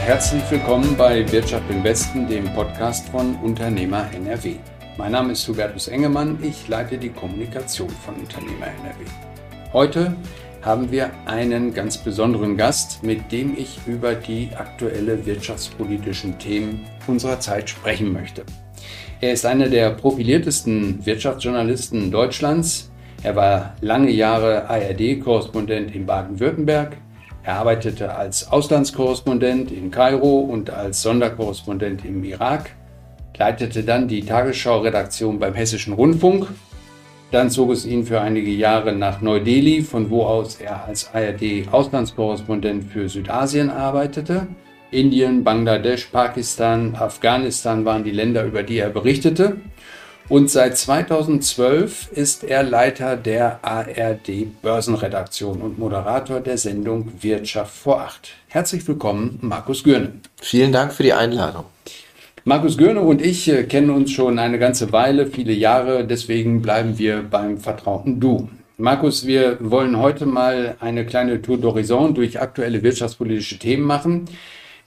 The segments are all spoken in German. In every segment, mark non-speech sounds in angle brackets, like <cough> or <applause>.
herzlich willkommen bei Wirtschaft im Westen, dem Podcast von Unternehmer NRW. Mein Name ist Hubertus Engemann, ich leite die Kommunikation von Unternehmer NRW. Heute haben wir einen ganz besonderen Gast, mit dem ich über die aktuelle wirtschaftspolitischen Themen unserer Zeit sprechen möchte. Er ist einer der profiliertesten Wirtschaftsjournalisten Deutschlands. Er war lange Jahre ARD-Korrespondent in Baden-Württemberg. Er arbeitete als Auslandskorrespondent in Kairo und als Sonderkorrespondent im Irak, leitete dann die Tagesschau-Redaktion beim Hessischen Rundfunk dann zog es ihn für einige Jahre nach Neu-Delhi, von wo aus er als ARD-Auslandskorrespondent für Südasien arbeitete. Indien, Bangladesch, Pakistan, Afghanistan waren die Länder, über die er berichtete. Und seit 2012 ist er Leiter der ARD Börsenredaktion und Moderator der Sendung Wirtschaft vor Acht. Herzlich willkommen, Markus Gürne. Vielen Dank für die Einladung. Markus Görne und ich äh, kennen uns schon eine ganze Weile, viele Jahre, deswegen bleiben wir beim vertrauten Du. Markus, wir wollen heute mal eine kleine Tour d'Horizon durch aktuelle wirtschaftspolitische Themen machen.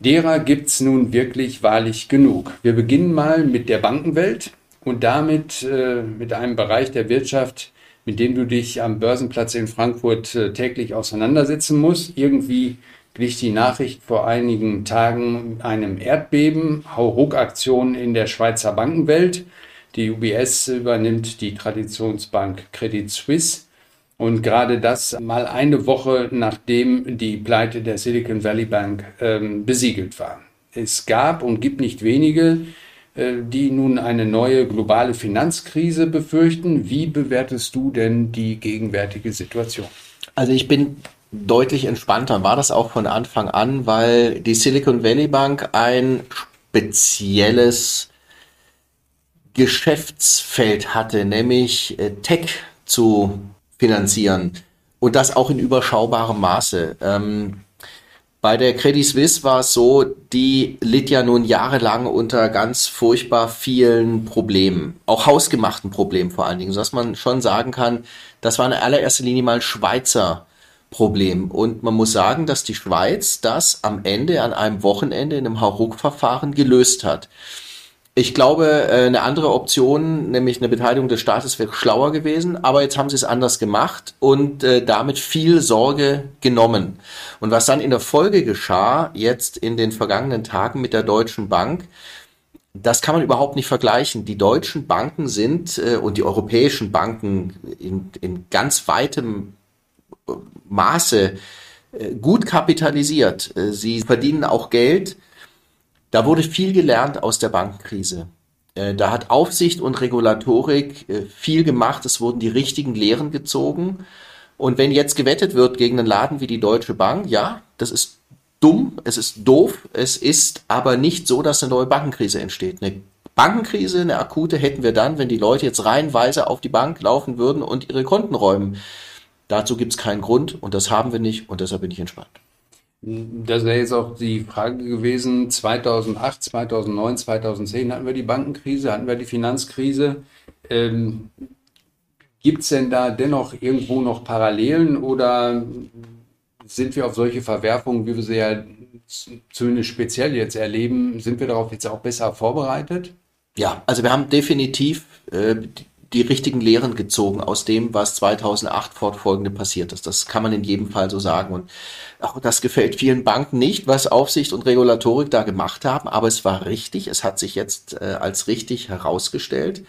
Derer gibt's nun wirklich wahrlich genug. Wir beginnen mal mit der Bankenwelt und damit äh, mit einem Bereich der Wirtschaft, mit dem du dich am Börsenplatz in Frankfurt äh, täglich auseinandersetzen musst. Irgendwie glich die Nachricht vor einigen Tagen einem Erdbeben, Hauruck-Aktion in der Schweizer Bankenwelt. Die UBS übernimmt die Traditionsbank Credit Suisse. Und gerade das mal eine Woche nachdem die Pleite der Silicon Valley Bank ähm, besiegelt war. Es gab und gibt nicht wenige, die nun eine neue globale Finanzkrise befürchten. Wie bewertest du denn die gegenwärtige Situation? Also ich bin deutlich entspannter. War das auch von Anfang an, weil die Silicon Valley Bank ein spezielles Geschäftsfeld hatte, nämlich äh, Tech zu finanzieren und das auch in überschaubarem Maße. Ähm, bei der Credit Suisse war es so, die litt ja nun jahrelang unter ganz furchtbar vielen Problemen, auch hausgemachten Problemen vor allen Dingen, sodass man schon sagen kann, das war in allererster Linie mal ein Schweizer Problem. Und man muss sagen, dass die Schweiz das am Ende an einem Wochenende in einem Hauruck-Verfahren gelöst hat. Ich glaube, äh, eine andere Option, nämlich eine Beteiligung des Staates, wäre schlauer gewesen, aber jetzt haben sie es anders gemacht und äh, damit viel Sorge genommen. Und was dann in der Folge geschah, jetzt in den vergangenen Tagen mit der Deutschen Bank, das kann man überhaupt nicht vergleichen. Die deutschen Banken sind äh, und die europäischen Banken in, in ganz weitem Maße gut kapitalisiert. Sie verdienen auch Geld. Da wurde viel gelernt aus der Bankenkrise. Äh, da hat Aufsicht und Regulatorik viel gemacht. Es wurden die richtigen Lehren gezogen. Und wenn jetzt gewettet wird gegen einen Laden wie die Deutsche Bank, ja, das ist dumm, es ist doof, es ist aber nicht so, dass eine neue Bankenkrise entsteht. Eine Bankenkrise, eine akute hätten wir dann, wenn die Leute jetzt reihenweise auf die Bank laufen würden und ihre Konten räumen. Dazu gibt es keinen Grund und das haben wir nicht und deshalb bin ich entspannt. Das wäre jetzt auch die Frage gewesen, 2008, 2009, 2010 hatten wir die Bankenkrise, hatten wir die Finanzkrise. Ähm, Gibt es denn da dennoch irgendwo noch Parallelen oder sind wir auf solche Verwerfungen, wie wir sie ja zumindest speziell jetzt erleben, sind wir darauf jetzt auch besser vorbereitet? Ja, also wir haben definitiv äh, die richtigen Lehren gezogen aus dem, was 2008 fortfolgende passiert ist. Das kann man in jedem Fall so sagen. Und auch das gefällt vielen Banken nicht, was Aufsicht und Regulatorik da gemacht haben. Aber es war richtig. Es hat sich jetzt äh, als richtig herausgestellt.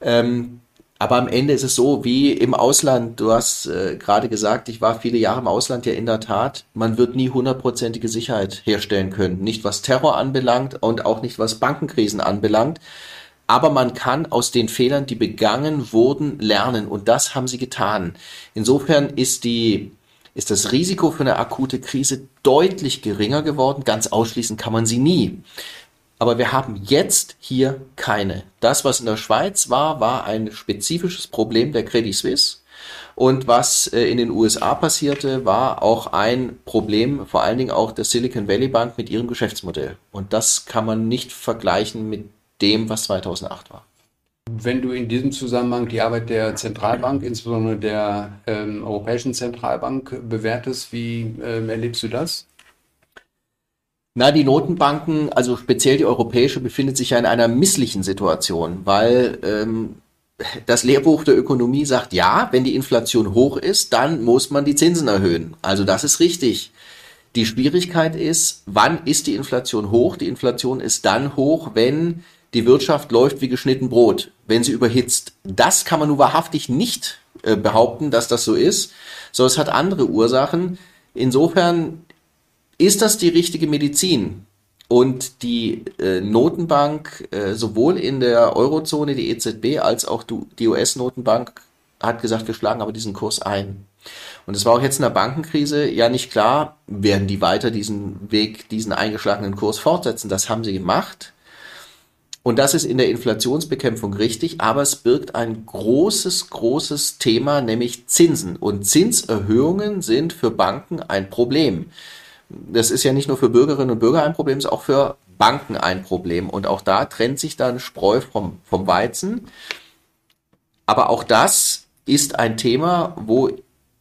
Ähm, aber am Ende ist es so, wie im Ausland, du hast äh, gerade gesagt, ich war viele Jahre im Ausland, ja in der Tat, man wird nie hundertprozentige Sicherheit herstellen können. Nicht was Terror anbelangt und auch nicht was Bankenkrisen anbelangt aber man kann aus den Fehlern, die begangen wurden, lernen und das haben sie getan. Insofern ist die ist das Risiko für eine akute Krise deutlich geringer geworden. Ganz ausschließen kann man sie nie. Aber wir haben jetzt hier keine. Das, was in der Schweiz war, war ein spezifisches Problem der Credit Suisse. Und was äh, in den USA passierte, war auch ein Problem, vor allen Dingen auch der Silicon Valley Bank mit ihrem Geschäftsmodell. Und das kann man nicht vergleichen mit dem, was 2008 war. Wenn du in diesem Zusammenhang die Arbeit der Zentralbank, insbesondere der ähm, Europäischen Zentralbank, bewertest, wie ähm, erlebst du das? Na, die Notenbanken, also speziell die europäische, befindet sich ja in einer misslichen Situation, weil ähm, das Lehrbuch der Ökonomie sagt, ja, wenn die Inflation hoch ist, dann muss man die Zinsen erhöhen. Also das ist richtig. Die Schwierigkeit ist, wann ist die Inflation hoch? Die Inflation ist dann hoch, wenn die Wirtschaft läuft wie geschnitten Brot, wenn sie überhitzt. Das kann man nur wahrhaftig nicht äh, behaupten, dass das so ist, sondern es hat andere Ursachen. Insofern ist das die richtige Medizin. Und die äh, Notenbank, äh, sowohl in der Eurozone, die EZB, als auch die US-Notenbank, hat gesagt, wir schlagen aber diesen Kurs ein. Und es war auch jetzt in der Bankenkrise ja nicht klar, werden die weiter diesen Weg, diesen eingeschlagenen Kurs fortsetzen. Das haben sie gemacht. Und das ist in der Inflationsbekämpfung richtig, aber es birgt ein großes, großes Thema, nämlich Zinsen. Und Zinserhöhungen sind für Banken ein Problem. Das ist ja nicht nur für Bürgerinnen und Bürger ein Problem, es ist auch für Banken ein Problem. Und auch da trennt sich dann Spreu vom, vom Weizen. Aber auch das ist ein Thema, wo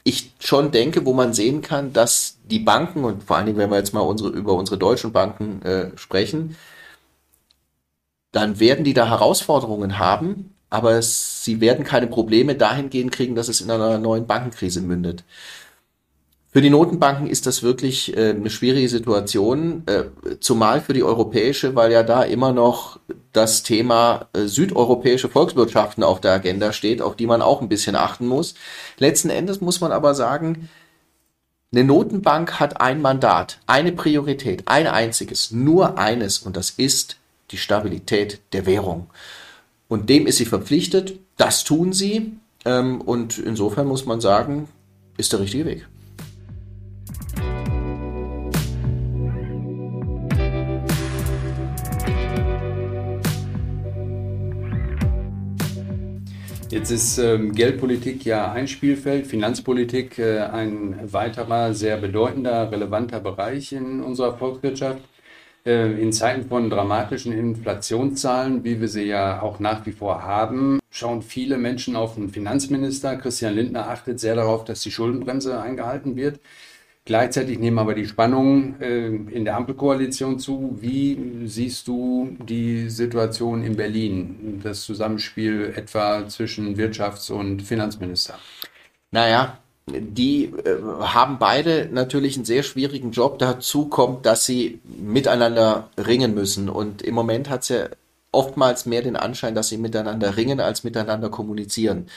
ich schon denke, wo man sehen kann, dass die Banken und vor allen Dingen, wenn wir jetzt mal unsere, über unsere deutschen Banken äh, sprechen, dann werden die da Herausforderungen haben, aber sie werden keine Probleme dahingehend kriegen, dass es in einer neuen Bankenkrise mündet. Für die Notenbanken ist das wirklich äh, eine schwierige Situation, äh, zumal für die europäische, weil ja da immer noch das Thema äh, südeuropäische Volkswirtschaften auf der Agenda steht, auf die man auch ein bisschen achten muss. Letzten Endes muss man aber sagen, eine Notenbank hat ein Mandat, eine Priorität, ein einziges, nur eines, und das ist die Stabilität der Währung. Und dem ist sie verpflichtet, das tun sie, ähm, und insofern muss man sagen, ist der richtige Weg. Jetzt ist ähm, Geldpolitik ja ein Spielfeld, Finanzpolitik äh, ein weiterer sehr bedeutender, relevanter Bereich in unserer Volkswirtschaft. Äh, in Zeiten von dramatischen Inflationszahlen, wie wir sie ja auch nach wie vor haben, schauen viele Menschen auf den Finanzminister. Christian Lindner achtet sehr darauf, dass die Schuldenbremse eingehalten wird. Gleichzeitig nehmen aber die Spannungen äh, in der Ampelkoalition zu. Wie siehst du die Situation in Berlin, das Zusammenspiel etwa zwischen Wirtschafts- und Finanzminister? Naja, die äh, haben beide natürlich einen sehr schwierigen Job. Dazu kommt, dass sie miteinander ringen müssen. Und im Moment hat es ja oftmals mehr den Anschein, dass sie miteinander ringen, als miteinander kommunizieren.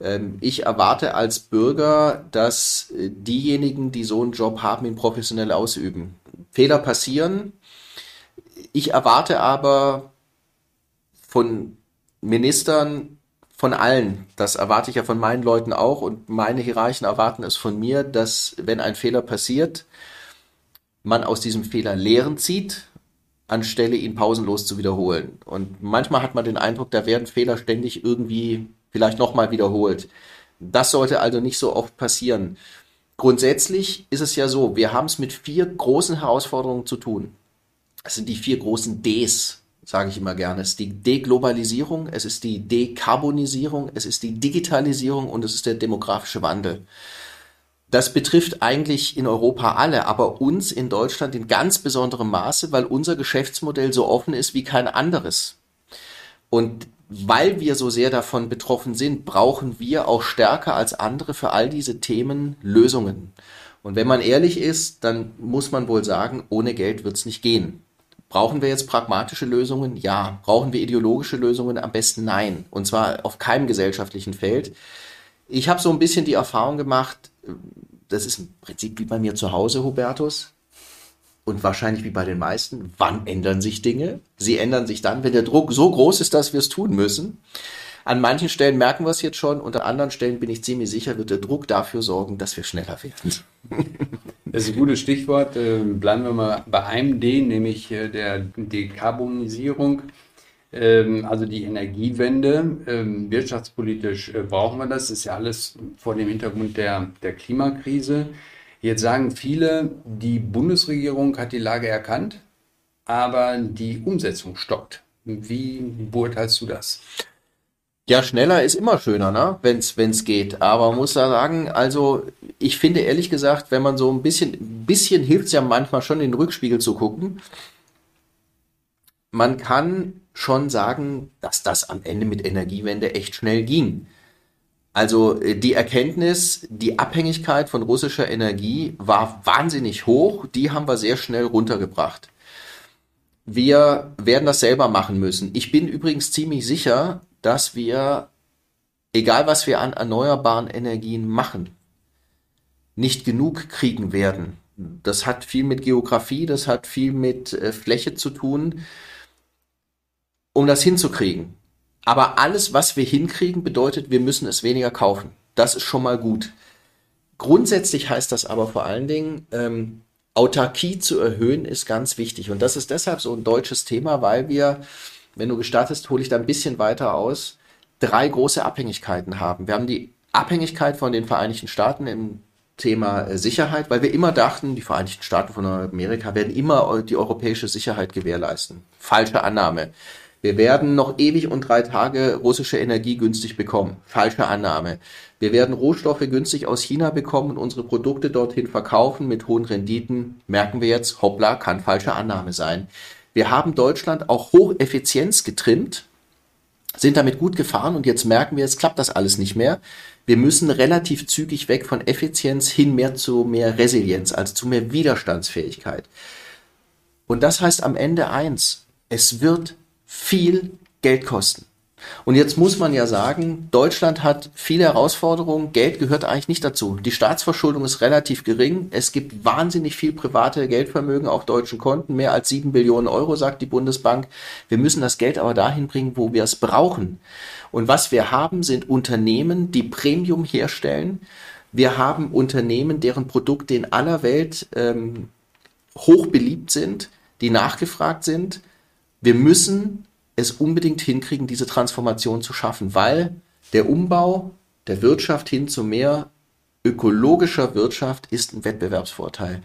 Ähm, ich erwarte als Bürger, dass äh, diejenigen, die so einen Job haben, ihn professionell ausüben. Fehler passieren. Ich erwarte aber von Ministern, von allen, das erwarte ich ja von meinen Leuten auch und meine Hierarchen erwarten es von mir, dass wenn ein Fehler passiert, man aus diesem Fehler Lehren zieht, anstelle ihn pausenlos zu wiederholen. Und manchmal hat man den Eindruck, da werden Fehler ständig irgendwie vielleicht nochmal wiederholt. Das sollte also nicht so oft passieren. Grundsätzlich ist es ja so, wir haben es mit vier großen Herausforderungen zu tun. Das sind die vier großen Ds, sage ich immer gerne. Es ist die Deglobalisierung, es ist die Dekarbonisierung, es ist die Digitalisierung und es ist der demografische Wandel. Das betrifft eigentlich in Europa alle, aber uns in Deutschland in ganz besonderem Maße, weil unser Geschäftsmodell so offen ist wie kein anderes. Und weil wir so sehr davon betroffen sind, brauchen wir auch stärker als andere für all diese Themen Lösungen. Und wenn man ehrlich ist, dann muss man wohl sagen, ohne Geld wird es nicht gehen. Brauchen wir jetzt pragmatische Lösungen? Ja. Brauchen wir ideologische Lösungen? Am besten nein. Und zwar auf keinem gesellschaftlichen Feld. Ich habe so ein bisschen die Erfahrung gemacht, das ist im Prinzip wie bei mir zu Hause, Hubertus und wahrscheinlich wie bei den meisten, wann ändern sich Dinge? Sie ändern sich dann, wenn der Druck so groß ist, dass wir es tun müssen. An manchen Stellen merken wir es jetzt schon, unter anderen Stellen bin ich ziemlich sicher, wird der Druck dafür sorgen, dass wir schneller werden. Das ist ein gutes Stichwort. Ähm, bleiben wir mal bei einem D, nämlich äh, der Dekarbonisierung. Ähm, also die Energiewende. Ähm, wirtschaftspolitisch äh, brauchen wir das. Das ist ja alles vor dem Hintergrund der, der Klimakrise. Jetzt sagen viele, die Bundesregierung hat die Lage erkannt, aber die Umsetzung stockt. Wie beurteilst du das? Ja, schneller ist immer schöner, ne? Wenn's, wenn's geht. Aber muss da sagen, also ich finde ehrlich gesagt, wenn man so ein bisschen, bisschen hilft's ja manchmal schon in den Rückspiegel zu gucken. Man kann schon sagen, dass das am Ende mit Energiewende echt schnell ging. Also die Erkenntnis, die Abhängigkeit von russischer Energie war wahnsinnig hoch, die haben wir sehr schnell runtergebracht. Wir werden das selber machen müssen. Ich bin übrigens ziemlich sicher, dass wir, egal was wir an erneuerbaren Energien machen, nicht genug kriegen werden. Das hat viel mit Geografie, das hat viel mit äh, Fläche zu tun, um das hinzukriegen. Aber alles, was wir hinkriegen, bedeutet, wir müssen es weniger kaufen. Das ist schon mal gut. Grundsätzlich heißt das aber vor allen Dingen, ähm, Autarkie zu erhöhen, ist ganz wichtig. Und das ist deshalb so ein deutsches Thema, weil wir, wenn du gestartest, hole ich da ein bisschen weiter aus, drei große Abhängigkeiten haben. Wir haben die Abhängigkeit von den Vereinigten Staaten im Thema äh, Sicherheit, weil wir immer dachten, die Vereinigten Staaten von Amerika werden immer die europäische Sicherheit gewährleisten. Falsche Annahme. Wir werden noch ewig und drei Tage russische Energie günstig bekommen. Falsche Annahme. Wir werden Rohstoffe günstig aus China bekommen und unsere Produkte dorthin verkaufen mit hohen Renditen. Merken wir jetzt, hoppla, kann falsche Annahme sein. Wir haben Deutschland auch Hocheffizienz getrimmt, sind damit gut gefahren und jetzt merken wir, jetzt klappt das alles nicht mehr. Wir müssen relativ zügig weg von Effizienz hin mehr zu mehr Resilienz, also zu mehr Widerstandsfähigkeit. Und das heißt am Ende eins, es wird viel Geld kosten. Und jetzt muss man ja sagen, Deutschland hat viele Herausforderungen. Geld gehört eigentlich nicht dazu. Die Staatsverschuldung ist relativ gering. Es gibt wahnsinnig viel private Geldvermögen auf deutschen Konten. Mehr als sieben Billionen Euro, sagt die Bundesbank. Wir müssen das Geld aber dahin bringen, wo wir es brauchen. Und was wir haben, sind Unternehmen, die Premium herstellen. Wir haben Unternehmen, deren Produkte in aller Welt ähm, hoch beliebt sind, die nachgefragt sind wir müssen es unbedingt hinkriegen, diese Transformation zu schaffen, weil der Umbau der Wirtschaft hin zu mehr ökologischer Wirtschaft ist ein Wettbewerbsvorteil.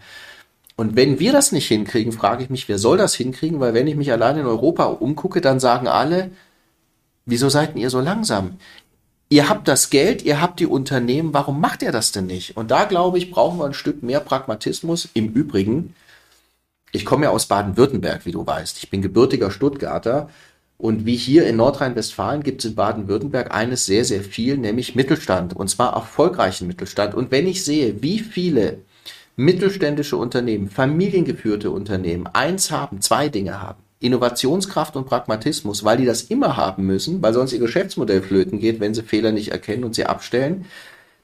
Und wenn wir das nicht hinkriegen, frage ich mich, wer soll das hinkriegen? Weil wenn ich mich allein in Europa umgucke, dann sagen alle, wieso seid ihr so langsam? Ihr habt das Geld, ihr habt die Unternehmen, warum macht ihr das denn nicht? Und da glaube ich, brauchen wir ein Stück mehr Pragmatismus. Im Übrigen, ich komme ja aus Baden-Württemberg, wie du weißt. Ich bin gebürtiger Stuttgarter. Und wie hier in Nordrhein-Westfalen gibt es in Baden-Württemberg eines sehr, sehr viel, nämlich Mittelstand. Und zwar erfolgreichen Mittelstand. Und wenn ich sehe, wie viele mittelständische Unternehmen, familiengeführte Unternehmen eins haben, zwei Dinge haben, Innovationskraft und Pragmatismus, weil die das immer haben müssen, weil sonst ihr Geschäftsmodell flöten geht, wenn sie Fehler nicht erkennen und sie abstellen,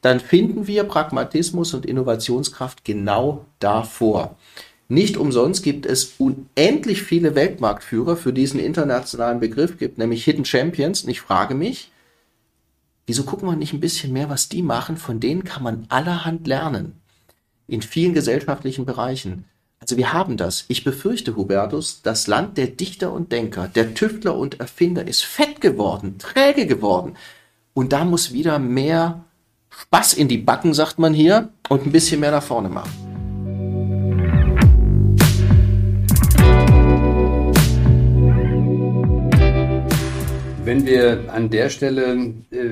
dann finden wir Pragmatismus und Innovationskraft genau davor. Nicht umsonst gibt es unendlich viele Weltmarktführer für diesen internationalen Begriff gibt, nämlich Hidden Champions. Und ich frage mich, wieso gucken wir nicht ein bisschen mehr, was die machen? Von denen kann man allerhand lernen. In vielen gesellschaftlichen Bereichen. Also wir haben das. Ich befürchte, Hubertus, das Land der Dichter und Denker, der Tüftler und Erfinder ist fett geworden, träge geworden. Und da muss wieder mehr Spaß in die Backen, sagt man hier, und ein bisschen mehr nach vorne machen. Wenn wir an der Stelle äh,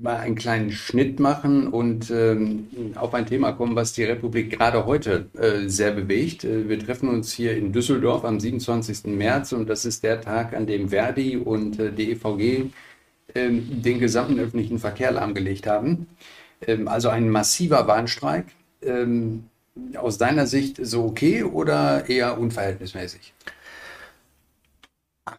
mal einen kleinen Schnitt machen und ähm, auf ein Thema kommen, was die Republik gerade heute äh, sehr bewegt. Äh, wir treffen uns hier in Düsseldorf am 27. März und das ist der Tag, an dem Verdi und äh, die EVG ähm, den gesamten öffentlichen Verkehr lahmgelegt haben. Ähm, also ein massiver Warnstreik. Ähm, aus deiner Sicht so okay oder eher unverhältnismäßig?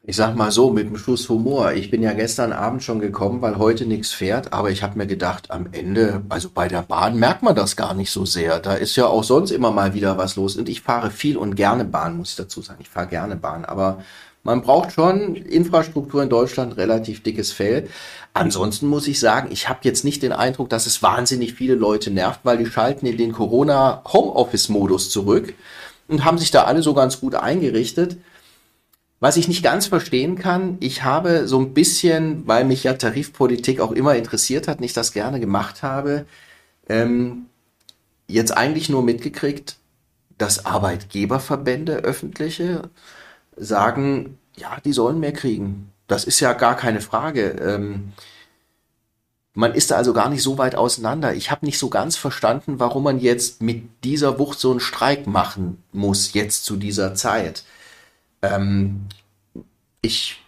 Ich sag mal so, mit einem Schuss Humor. Ich bin ja gestern Abend schon gekommen, weil heute nichts fährt, aber ich habe mir gedacht, am Ende, also bei der Bahn merkt man das gar nicht so sehr. Da ist ja auch sonst immer mal wieder was los. Und ich fahre viel und gerne Bahn, muss ich dazu sagen. Ich fahre gerne Bahn, aber man braucht schon Infrastruktur in Deutschland, relativ dickes Fell. Ansonsten muss ich sagen, ich habe jetzt nicht den Eindruck, dass es wahnsinnig viele Leute nervt, weil die schalten in den Corona-Homeoffice-Modus zurück und haben sich da alle so ganz gut eingerichtet. Was ich nicht ganz verstehen kann, ich habe so ein bisschen, weil mich ja Tarifpolitik auch immer interessiert hat, nicht das gerne gemacht habe, ähm, jetzt eigentlich nur mitgekriegt, dass Arbeitgeberverbände öffentliche sagen, ja, die sollen mehr kriegen. Das ist ja gar keine Frage. Ähm, man ist da also gar nicht so weit auseinander. Ich habe nicht so ganz verstanden, warum man jetzt mit dieser Wucht so einen Streik machen muss, jetzt zu dieser Zeit. Ähm, ich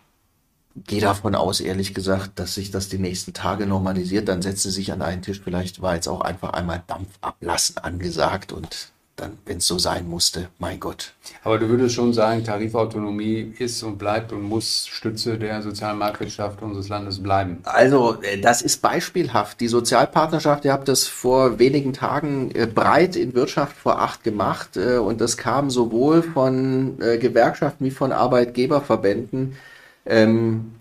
gehe davon aus, ehrlich gesagt, dass sich das die nächsten Tage normalisiert. Dann setzen sie sich an einen Tisch. Vielleicht war jetzt auch einfach einmal Dampf ablassen angesagt und dann, wenn es so sein musste, mein Gott. Aber du würdest schon sagen, Tarifautonomie ist und bleibt und muss Stütze der sozialen Marktwirtschaft unseres Landes bleiben. Also, äh, das ist beispielhaft. Die Sozialpartnerschaft, ihr habt das vor wenigen Tagen äh, breit in Wirtschaft vor acht gemacht äh, und das kam sowohl von Gewerkschaften wie von Arbeitgeberverbänden ähm,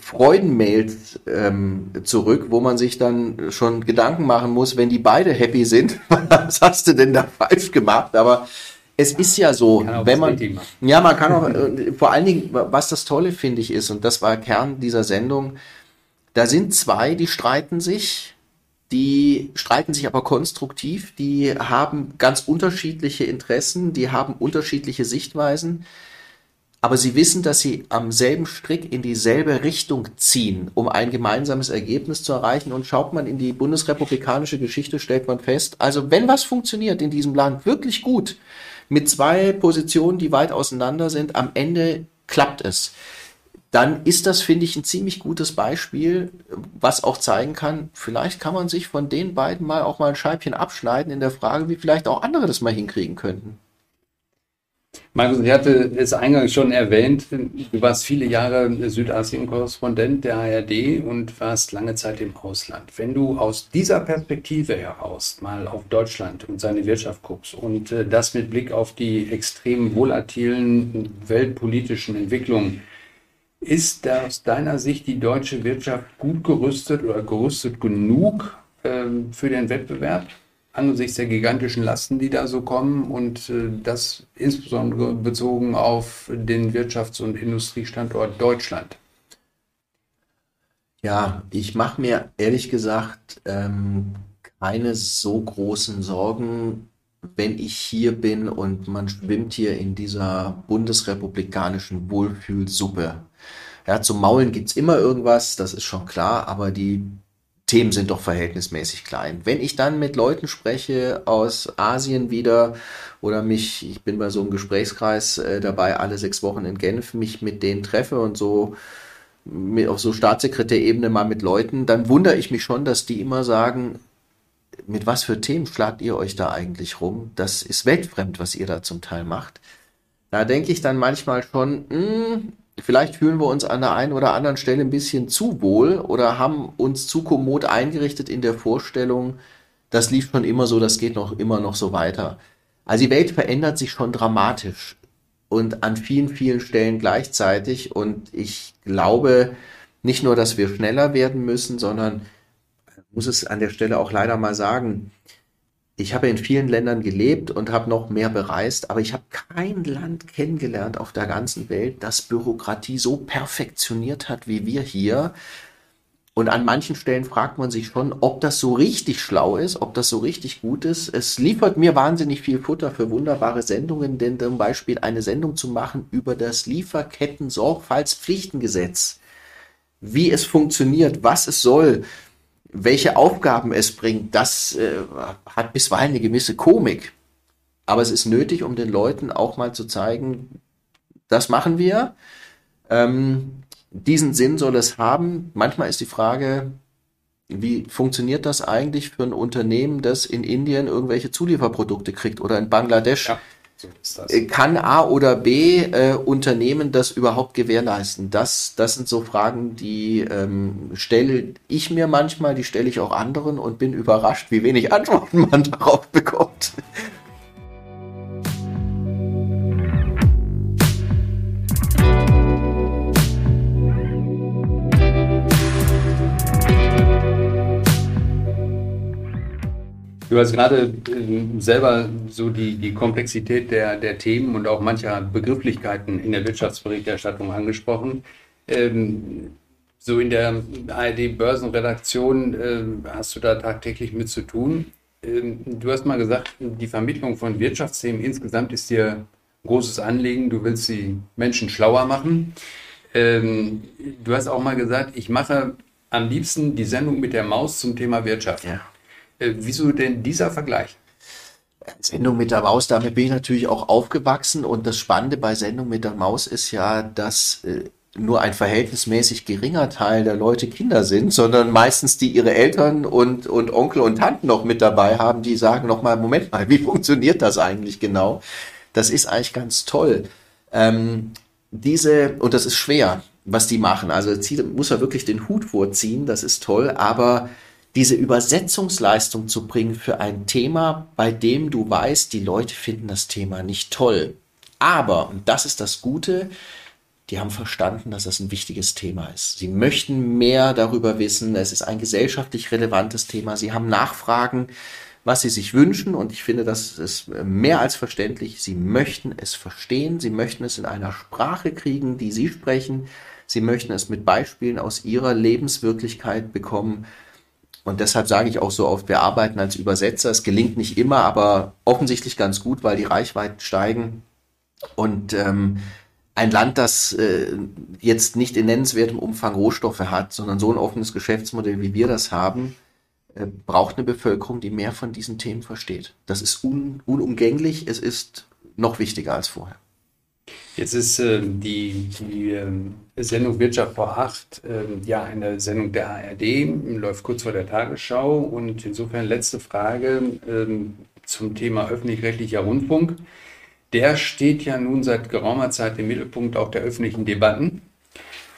Freudenmails ähm, zurück, wo man sich dann schon Gedanken machen muss, wenn die beide happy sind, <laughs> was hast du denn da falsch gemacht? Aber es ist ja so, wenn man, ja, man kann auch, äh, vor allen Dingen, was das Tolle finde ich ist, und das war Kern dieser Sendung, da sind zwei, die streiten sich, die streiten sich aber konstruktiv, die haben ganz unterschiedliche Interessen, die haben unterschiedliche Sichtweisen aber sie wissen, dass sie am selben Strick in dieselbe Richtung ziehen, um ein gemeinsames Ergebnis zu erreichen. Und schaut man in die bundesrepublikanische Geschichte, stellt man fest, also wenn was funktioniert in diesem Land wirklich gut, mit zwei Positionen, die weit auseinander sind, am Ende klappt es. Dann ist das, finde ich, ein ziemlich gutes Beispiel, was auch zeigen kann, vielleicht kann man sich von den beiden mal auch mal ein Scheibchen abschneiden in der Frage, wie vielleicht auch andere das mal hinkriegen könnten. Markus, ich hatte es eingangs schon erwähnt, du warst viele Jahre Südasien-Korrespondent der ARD und warst lange Zeit im Ausland. Wenn du aus dieser Perspektive heraus mal auf Deutschland und seine Wirtschaft guckst und äh, das mit Blick auf die extrem volatilen weltpolitischen Entwicklungen, ist aus deiner Sicht die deutsche Wirtschaft gut gerüstet oder gerüstet genug ähm, für den Wettbewerb? Angesichts der gigantischen Lasten, die da so kommen und äh, das insbesondere bezogen auf den Wirtschafts- und Industriestandort Deutschland? Ja, ich mache mir ehrlich gesagt ähm, keine so großen Sorgen, wenn ich hier bin und man schwimmt hier in dieser bundesrepublikanischen Wohlfühlsuppe. Ja, zum Maulen gibt's immer irgendwas, das ist schon klar, aber die Themen sind doch verhältnismäßig klein. Wenn ich dann mit Leuten spreche aus Asien wieder oder mich, ich bin bei so einem Gesprächskreis äh, dabei, alle sechs Wochen in Genf, mich mit denen treffe und so mit, auf so Staatssekretärebene mal mit Leuten, dann wundere ich mich schon, dass die immer sagen, mit was für Themen schlagt ihr euch da eigentlich rum? Das ist weltfremd, was ihr da zum Teil macht. Da denke ich dann manchmal schon, mh, hm, vielleicht fühlen wir uns an der einen oder anderen Stelle ein bisschen zu wohl oder haben uns zu kommod eingerichtet in der Vorstellung, das lief schon immer so, das geht noch immer noch so weiter. Also die Welt verändert sich schon dramatisch und an vielen, vielen Stellen gleichzeitig. Und ich glaube nicht nur, dass wir schneller werden müssen, sondern muss es an der Stelle auch leider mal sagen, ich habe in vielen Ländern gelebt und habe noch mehr bereist, aber ich habe kein Land kennengelernt auf der ganzen Welt, das Bürokratie so perfektioniert hat wie wir hier. Und an manchen Stellen fragt man sich schon, ob das so richtig schlau ist, ob das so richtig gut ist. Es liefert mir wahnsinnig viel Futter für wunderbare Sendungen, denn zum Beispiel eine Sendung zu machen über das Lieferketten-Sorgfaltspflichtengesetz, wie es funktioniert, was es soll, welche Aufgaben es bringt, das äh, hat bisweilen eine gewisse Komik. Aber es ist nötig, um den Leuten auch mal zu zeigen, das machen wir. Ähm, diesen Sinn soll es haben. Manchmal ist die Frage, wie funktioniert das eigentlich für ein Unternehmen, das in Indien irgendwelche Zulieferprodukte kriegt oder in Bangladesch? Ja. So äh, Kann A oder B äh, Unternehmen das überhaupt gewährleisten? Das, das sind so Fragen, die ähm, stelle ich mir manchmal, die stelle ich auch anderen und bin überrascht, wie wenig Antworten man <laughs> darauf bekommt. Du hast gerade äh, selber so die, die Komplexität der, der Themen und auch mancher Begrifflichkeiten in der Wirtschaftsberichterstattung angesprochen. Ähm, so in der ARD-Börsenredaktion äh, hast du da tagtäglich mit zu tun. Ähm, du hast mal gesagt, die Vermittlung von Wirtschaftsthemen insgesamt ist dir ein großes Anliegen. Du willst die Menschen schlauer machen. Ähm, du hast auch mal gesagt, ich mache am liebsten die Sendung mit der Maus zum Thema Wirtschaft. Ja. Äh, wieso denn dieser Vergleich? Sendung mit der Maus, damit bin ich natürlich auch aufgewachsen und das Spannende bei Sendung mit der Maus ist ja, dass äh, nur ein verhältnismäßig geringer Teil der Leute Kinder sind, sondern meistens die ihre Eltern und, und Onkel und Tanten noch mit dabei haben, die sagen nochmal, Moment mal, <laughs> wie funktioniert das eigentlich genau? Das ist eigentlich ganz toll. Ähm, diese, und das ist schwer, was die machen. Also muss er wirklich den Hut vorziehen, das ist toll, aber diese Übersetzungsleistung zu bringen für ein Thema, bei dem du weißt, die Leute finden das Thema nicht toll. Aber, und das ist das Gute, die haben verstanden, dass das ein wichtiges Thema ist. Sie möchten mehr darüber wissen. Es ist ein gesellschaftlich relevantes Thema. Sie haben Nachfragen, was sie sich wünschen. Und ich finde, das ist mehr als verständlich. Sie möchten es verstehen. Sie möchten es in einer Sprache kriegen, die sie sprechen. Sie möchten es mit Beispielen aus ihrer Lebenswirklichkeit bekommen. Und deshalb sage ich auch so oft, wir arbeiten als Übersetzer. Es gelingt nicht immer, aber offensichtlich ganz gut, weil die Reichweiten steigen. Und ähm, ein Land, das äh, jetzt nicht in nennenswertem Umfang Rohstoffe hat, sondern so ein offenes Geschäftsmodell, wie wir das haben, äh, braucht eine Bevölkerung, die mehr von diesen Themen versteht. Das ist un unumgänglich, es ist noch wichtiger als vorher. Jetzt ist äh, die, die äh, Sendung Wirtschaft vor acht äh, ja eine Sendung der ARD, läuft kurz vor der Tagesschau und insofern letzte Frage ähm, zum Thema öffentlich-rechtlicher Rundfunk der steht ja nun seit geraumer Zeit im Mittelpunkt auch der öffentlichen Debatten.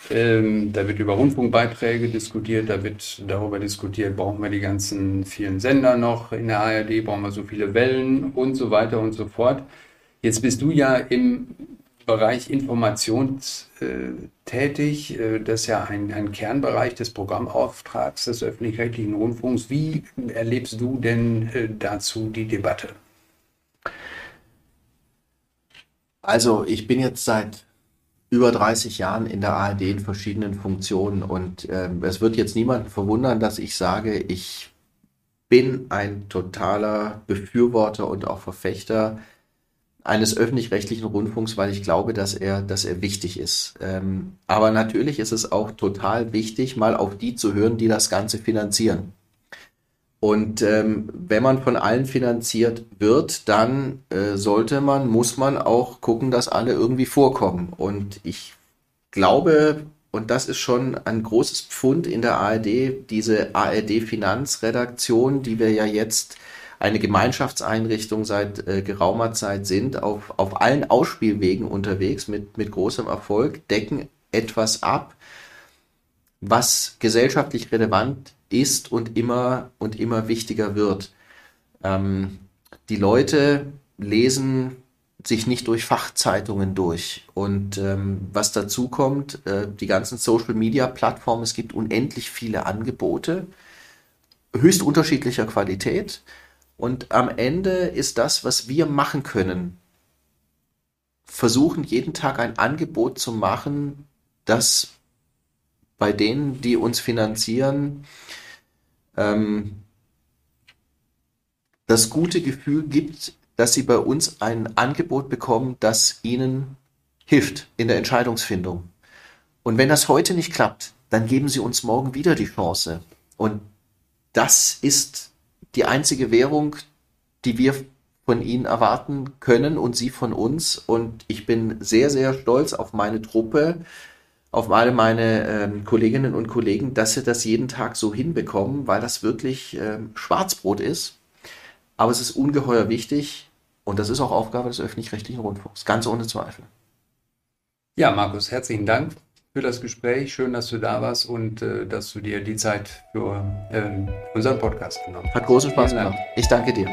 Ähm, da wird über Rundfunkbeiträge diskutiert, da wird darüber diskutiert, brauchen wir die ganzen vielen Sender noch in der ARD, brauchen wir so viele Wellen und so weiter und so fort. Jetzt bist du ja im Bereich Information äh, tätig. Äh, das ist ja ein, ein Kernbereich des Programmauftrags des öffentlich-rechtlichen Rundfunks. Wie erlebst du denn äh, dazu die Debatte? Also ich bin jetzt seit über 30 Jahren in der ARD in verschiedenen Funktionen und äh, es wird jetzt niemanden verwundern, dass ich sage, ich bin ein totaler Befürworter und auch Verfechter eines öffentlich-rechtlichen Rundfunks, weil ich glaube, dass er, dass er wichtig ist. Ähm, aber natürlich ist es auch total wichtig, mal auf die zu hören, die das Ganze finanzieren. Und ähm, wenn man von allen finanziert wird, dann äh, sollte man, muss man auch gucken, dass alle irgendwie vorkommen. Und ich glaube, und das ist schon ein großes Pfund in der ARD, diese ARD Finanzredaktion, die wir ja jetzt eine Gemeinschaftseinrichtung seit äh, geraumer Zeit sind, auf, auf allen Ausspielwegen unterwegs mit, mit großem Erfolg, decken etwas ab, was gesellschaftlich relevant ist und immer und immer wichtiger wird. Ähm, die Leute lesen sich nicht durch Fachzeitungen durch. Und ähm, was dazu kommt, äh, die ganzen Social-Media-Plattformen, es gibt unendlich viele Angebote, höchst unterschiedlicher Qualität. Und am Ende ist das, was wir machen können, versuchen jeden Tag ein Angebot zu machen, das bei denen, die uns finanzieren, ähm, das gute Gefühl gibt, dass sie bei uns ein Angebot bekommen, das ihnen hilft in der Entscheidungsfindung. Und wenn das heute nicht klappt, dann geben sie uns morgen wieder die Chance. Und das ist die einzige Währung, die wir von ihnen erwarten können und sie von uns. Und ich bin sehr, sehr stolz auf meine Truppe, auf alle meine ähm, Kolleginnen und Kollegen, dass sie das jeden Tag so hinbekommen, weil das wirklich ähm, Schwarzbrot ist. Aber es ist ungeheuer wichtig und das ist auch Aufgabe des öffentlich-rechtlichen Rundfunks, ganz ohne Zweifel. Ja, Markus, herzlichen Dank für das Gespräch. Schön, dass du da warst und äh, dass du dir die Zeit für äh, unseren Podcast genommen hast. Hat großen Spaß gemacht. Ich danke dir.